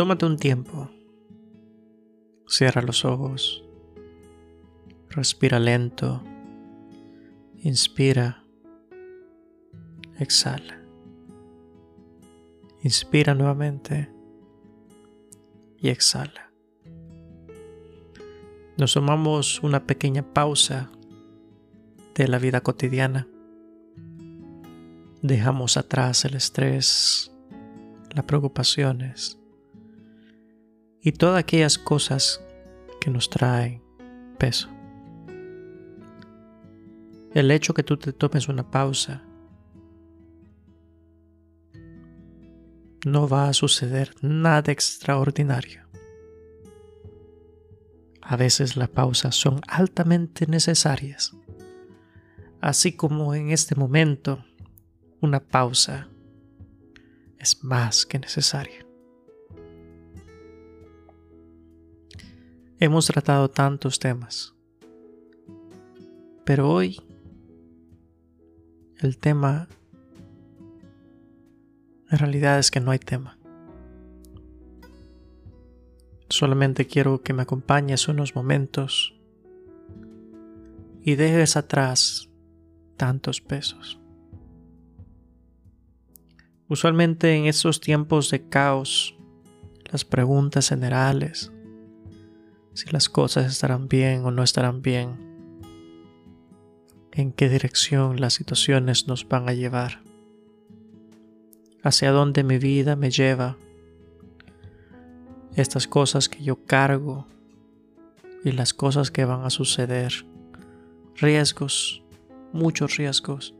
tómate un tiempo. Cierra los ojos. Respira lento. Inspira. Exhala. Inspira nuevamente y exhala. Nos tomamos una pequeña pausa de la vida cotidiana. Dejamos atrás el estrés, las preocupaciones y todas aquellas cosas que nos traen peso. El hecho que tú te tomes una pausa no va a suceder nada extraordinario. A veces las pausas son altamente necesarias, así como en este momento una pausa es más que necesaria. Hemos tratado tantos temas, pero hoy el tema en realidad es que no hay tema. Solamente quiero que me acompañes unos momentos y dejes atrás tantos pesos. Usualmente en estos tiempos de caos, las preguntas generales, si las cosas estarán bien o no estarán bien, en qué dirección las situaciones nos van a llevar hacia dónde mi vida me lleva, estas cosas que yo cargo y las cosas que van a suceder, riesgos, muchos riesgos.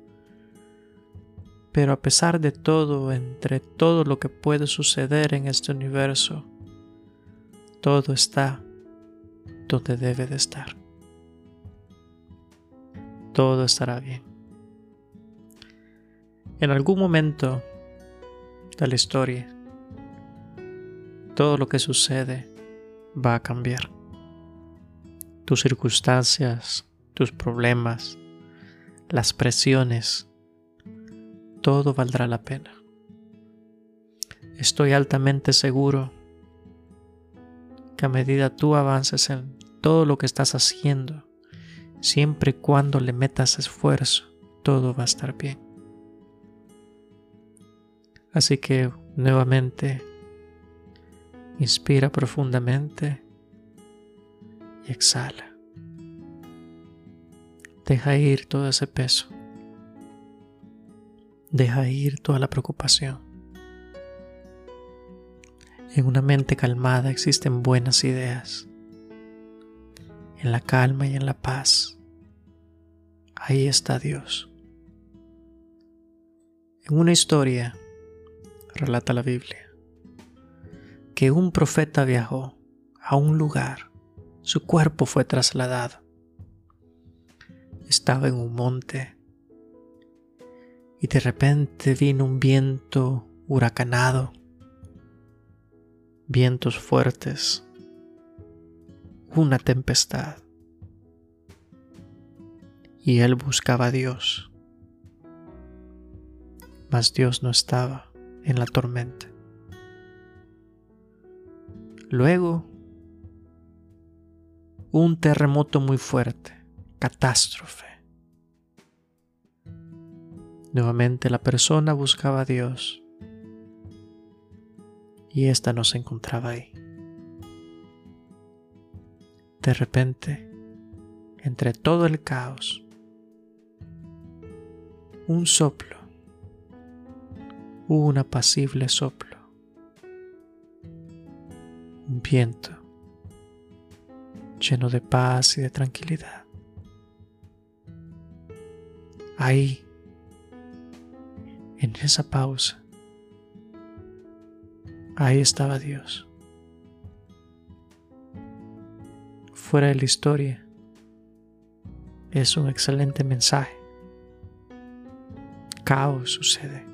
Pero a pesar de todo, entre todo lo que puede suceder en este universo, todo está donde debe de estar. Todo estará bien. En algún momento la historia, todo lo que sucede va a cambiar. Tus circunstancias, tus problemas, las presiones, todo valdrá la pena. Estoy altamente seguro que a medida tú avances en todo lo que estás haciendo, siempre y cuando le metas esfuerzo, todo va a estar bien. Así que nuevamente inspira profundamente y exhala. Deja ir todo ese peso. Deja ir toda la preocupación. En una mente calmada existen buenas ideas. En la calma y en la paz, ahí está Dios. En una historia relata la Biblia, que un profeta viajó a un lugar, su cuerpo fue trasladado. Estaba en un monte y de repente vino un viento huracanado, vientos fuertes, una tempestad. Y él buscaba a Dios, mas Dios no estaba en la tormenta. Luego, un terremoto muy fuerte, catástrofe. Nuevamente la persona buscaba a Dios y ésta no se encontraba ahí. De repente, entre todo el caos, un soplo un apacible soplo, un viento lleno de paz y de tranquilidad. Ahí, en esa pausa, ahí estaba Dios. Fuera de la historia, es un excelente mensaje. Caos sucede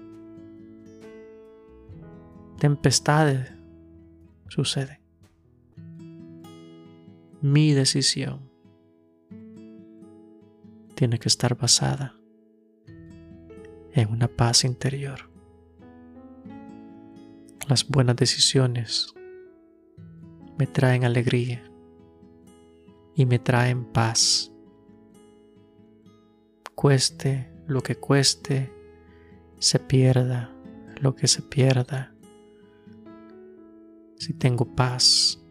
tempestades suceden. Mi decisión tiene que estar basada en una paz interior. Las buenas decisiones me traen alegría y me traen paz. Cueste lo que cueste, se pierda lo que se pierda. Si tengo paz,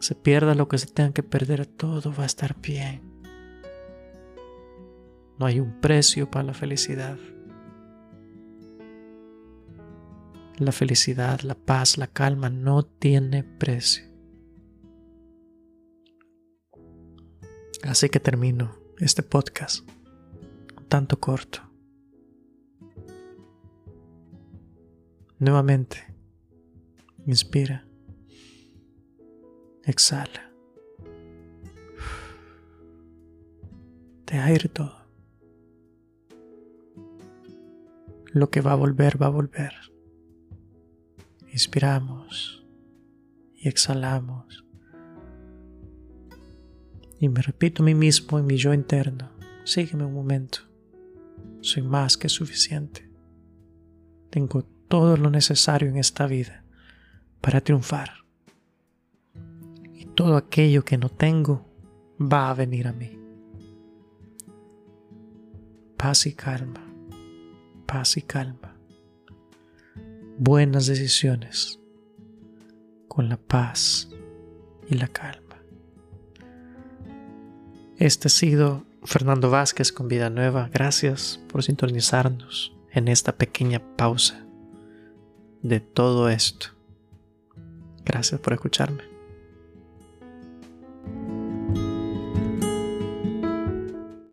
se pierda lo que se tenga que perder, todo va a estar bien. No hay un precio para la felicidad. La felicidad, la paz, la calma no tiene precio. Así que termino este podcast tanto corto. Nuevamente, inspira, exhala. Deja ir todo. Lo que va a volver, va a volver. Inspiramos y exhalamos. Y me repito a mí mismo en mi yo interno, sígueme un momento. Soy más que suficiente. Tengo todo lo necesario en esta vida para triunfar. Y todo aquello que no tengo va a venir a mí. Paz y calma, paz y calma buenas decisiones con la paz y la calma. Este ha sido Fernando Vázquez con Vida Nueva. Gracias por sintonizarnos en esta pequeña pausa de todo esto. Gracias por escucharme.